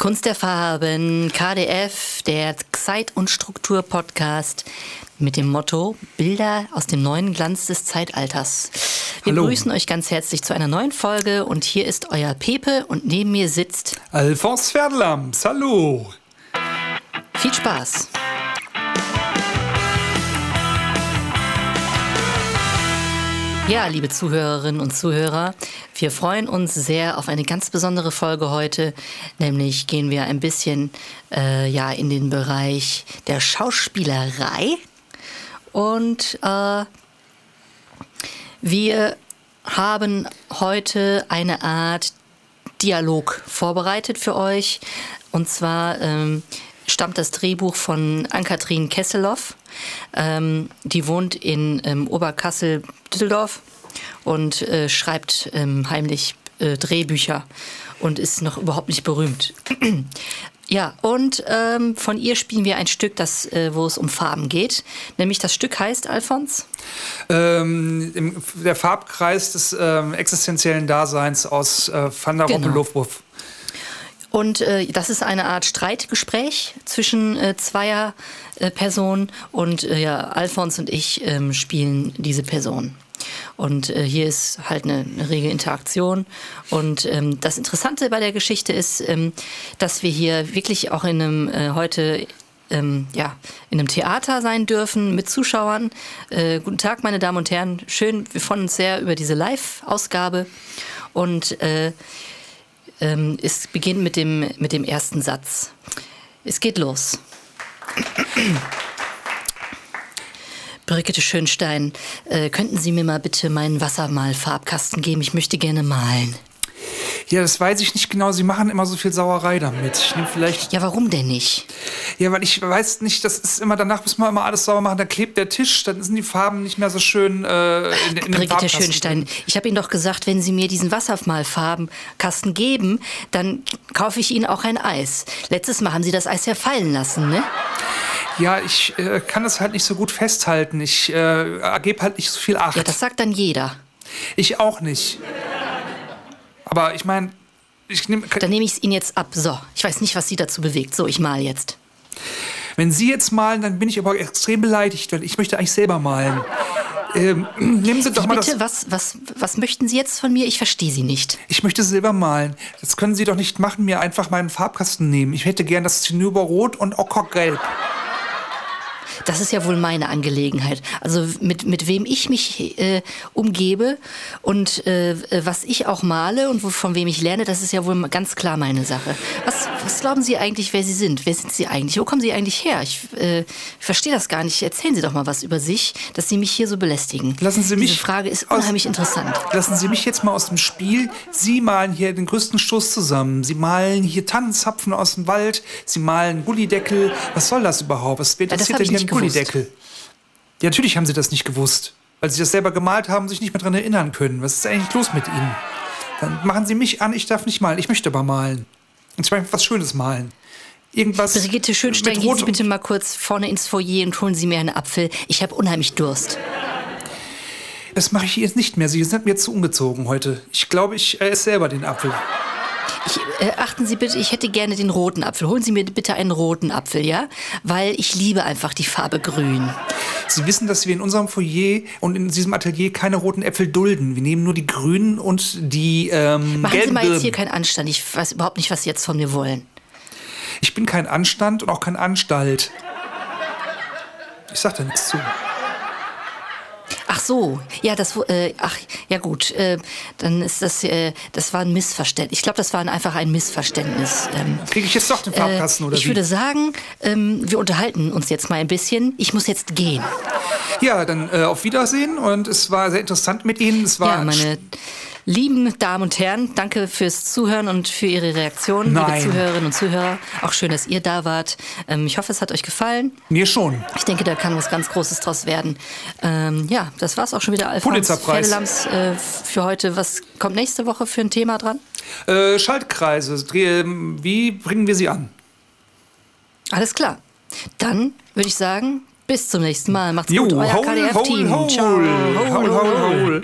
Kunst der Farben, KDF, der Zeit- und Struktur-Podcast mit dem Motto Bilder aus dem neuen Glanz des Zeitalters. Wir Hallo. begrüßen euch ganz herzlich zu einer neuen Folge und hier ist euer Pepe und neben mir sitzt Alphonse Ferdlams, hallo. viel Spaß. Ja, liebe Zuhörerinnen und Zuhörer, wir freuen uns sehr auf eine ganz besondere Folge heute. Nämlich gehen wir ein bisschen äh, ja, in den Bereich der Schauspielerei. Und äh, wir haben heute eine Art Dialog vorbereitet für euch. Und zwar ähm, stammt das Drehbuch von Ann-Kathrin Kesseloff. Ähm, die wohnt in ähm, Oberkassel-Düsseldorf und äh, schreibt ähm, heimlich äh, Drehbücher und ist noch überhaupt nicht berühmt. ja, und ähm, von ihr spielen wir ein Stück, das, äh, wo es um Farben geht. Nämlich das Stück heißt, Alfons? Ähm, im, der Farbkreis des ähm, existenziellen Daseins aus äh, Van der Genau. Rompelhof. Und äh, das ist eine Art Streitgespräch zwischen äh, zweier äh, Personen und äh, ja, Alfons und ich ähm, spielen diese Person. Und äh, hier ist halt eine, eine rege Interaktion. Und ähm, das Interessante bei der Geschichte ist, ähm, dass wir hier wirklich auch in einem äh, heute ähm, ja, in einem Theater sein dürfen mit Zuschauern. Äh, guten Tag, meine Damen und Herren. Schön, wir freuen uns sehr über diese Live-Ausgabe. Und äh, ähm, es beginnt mit dem, mit dem ersten Satz. Es geht los. Brigitte Schönstein, äh, könnten Sie mir mal bitte meinen Wassermalfarbkasten geben? Ich möchte gerne malen. Ja, das weiß ich nicht genau. Sie machen immer so viel Sauerei damit. Ich nehme vielleicht. Ja, warum denn nicht? Ja, weil ich weiß nicht, das ist immer danach muss man immer alles sauber machen. Dann klebt der Tisch, dann sind die Farben nicht mehr so schön äh, in, in Brigitte Schönstein, ich habe Ihnen doch gesagt, wenn Sie mir diesen Wassermalfarbenkasten geben, dann kaufe ich Ihnen auch ein Eis. Letztes Mal haben Sie das Eis ja fallen lassen, ne? Ja, ich äh, kann das halt nicht so gut festhalten. Ich äh, gebe halt nicht so viel Acht. Ja, das sagt dann jeder. ich auch nicht. Aber ich meine, ich nehme. Dann nehme ich es Ihnen jetzt ab. So, ich weiß nicht, was Sie dazu bewegt. So, ich mal jetzt. Wenn Sie jetzt malen, dann bin ich aber extrem beleidigt, weil ich möchte eigentlich selber malen. Ähm, nehmen Sie doch Wie mal bitte, das. was, was, was möchten Sie jetzt von mir? Ich verstehe Sie nicht. Ich möchte selber malen. Das können Sie doch nicht machen, mir einfach meinen Farbkasten nehmen. Ich hätte gern das Zinnoberrot und Ockergelb. Das ist ja wohl meine Angelegenheit. Also mit, mit wem ich mich äh, umgebe und äh, was ich auch male und von wem ich lerne, das ist ja wohl ganz klar meine Sache. Was, was glauben Sie eigentlich, wer Sie sind? Wer sind Sie eigentlich? Wo kommen Sie eigentlich her? Ich äh, verstehe das gar nicht. Erzählen Sie doch mal was über sich, dass Sie mich hier so belästigen. Lassen Sie mich Diese Frage ist unheimlich interessant. Lassen Sie mich jetzt mal aus dem Spiel. Sie malen hier den größten Stoß zusammen. Sie malen hier Tannenzapfen aus dem Wald. Sie malen Gullideckel. Was soll das überhaupt? Was wird Ja, das denn hier. Gullideckel? Ja, natürlich haben Sie das nicht gewusst. Weil Sie das selber gemalt haben, sich nicht mehr dran erinnern können. Was ist eigentlich los mit Ihnen? Dann machen Sie mich an, ich darf nicht malen. Ich möchte aber malen. Und zwar was Schönes malen. Irgendwas. Brigitte Schönstein, gehen Sie bitte mal kurz vorne ins Foyer und holen Sie mir einen Apfel. Ich habe unheimlich Durst. Das mache ich jetzt nicht mehr. Sie sind mir zu ungezogen heute. Ich glaube, ich esse selber den Apfel. Ich, äh, achten Sie bitte, ich hätte gerne den roten Apfel. Holen Sie mir bitte einen roten Apfel, ja? Weil ich liebe einfach die Farbe grün. Sie wissen, dass wir in unserem Foyer und in diesem Atelier keine roten Äpfel dulden. Wir nehmen nur die grünen und die ähm, Machen Sie mal jetzt hier keinen Anstand. Ich weiß überhaupt nicht, was Sie jetzt von mir wollen. Ich bin kein Anstand und auch kein Anstalt. Ich sag da nichts zu. So, ja, das, äh, ach, ja gut, äh, dann ist das, äh, das war ein Missverständnis. Ich glaube, das war ein- einfach ein Missverständnis. Ähm, Kriege ich jetzt doch den Farbkasten äh, oder ich wie? würde sagen, ähm, wir unterhalten uns jetzt mal ein bisschen. Ich muss jetzt gehen. Ja, dann äh, auf Wiedersehen und es war sehr interessant mit Ihnen. Es war Ja, meine lieben Damen und Herren, danke fürs Zuhören und für Ihre Reaktion, Nein. liebe Zuhörerinnen und Zuhörer. Auch schön, dass ihr da wart. Ähm, ich hoffe, es hat euch gefallen. mir schon. Ich denke, da kann was ganz Großes draus werden. Ähm, ja, das war's auch schon wieder, Alfons Pulitzerpreis. Pferdelams, äh, für heute. Was kommt nächste Woche für ein Thema dran? Äh, Schaltkreise, dreh- wie bringen wir sie an? Alles klar. Dann würde ich sagen, bis zum nächsten Mal. Macht's Jo, gut, euer KDF-Team. Ciao. hol, hol, hol.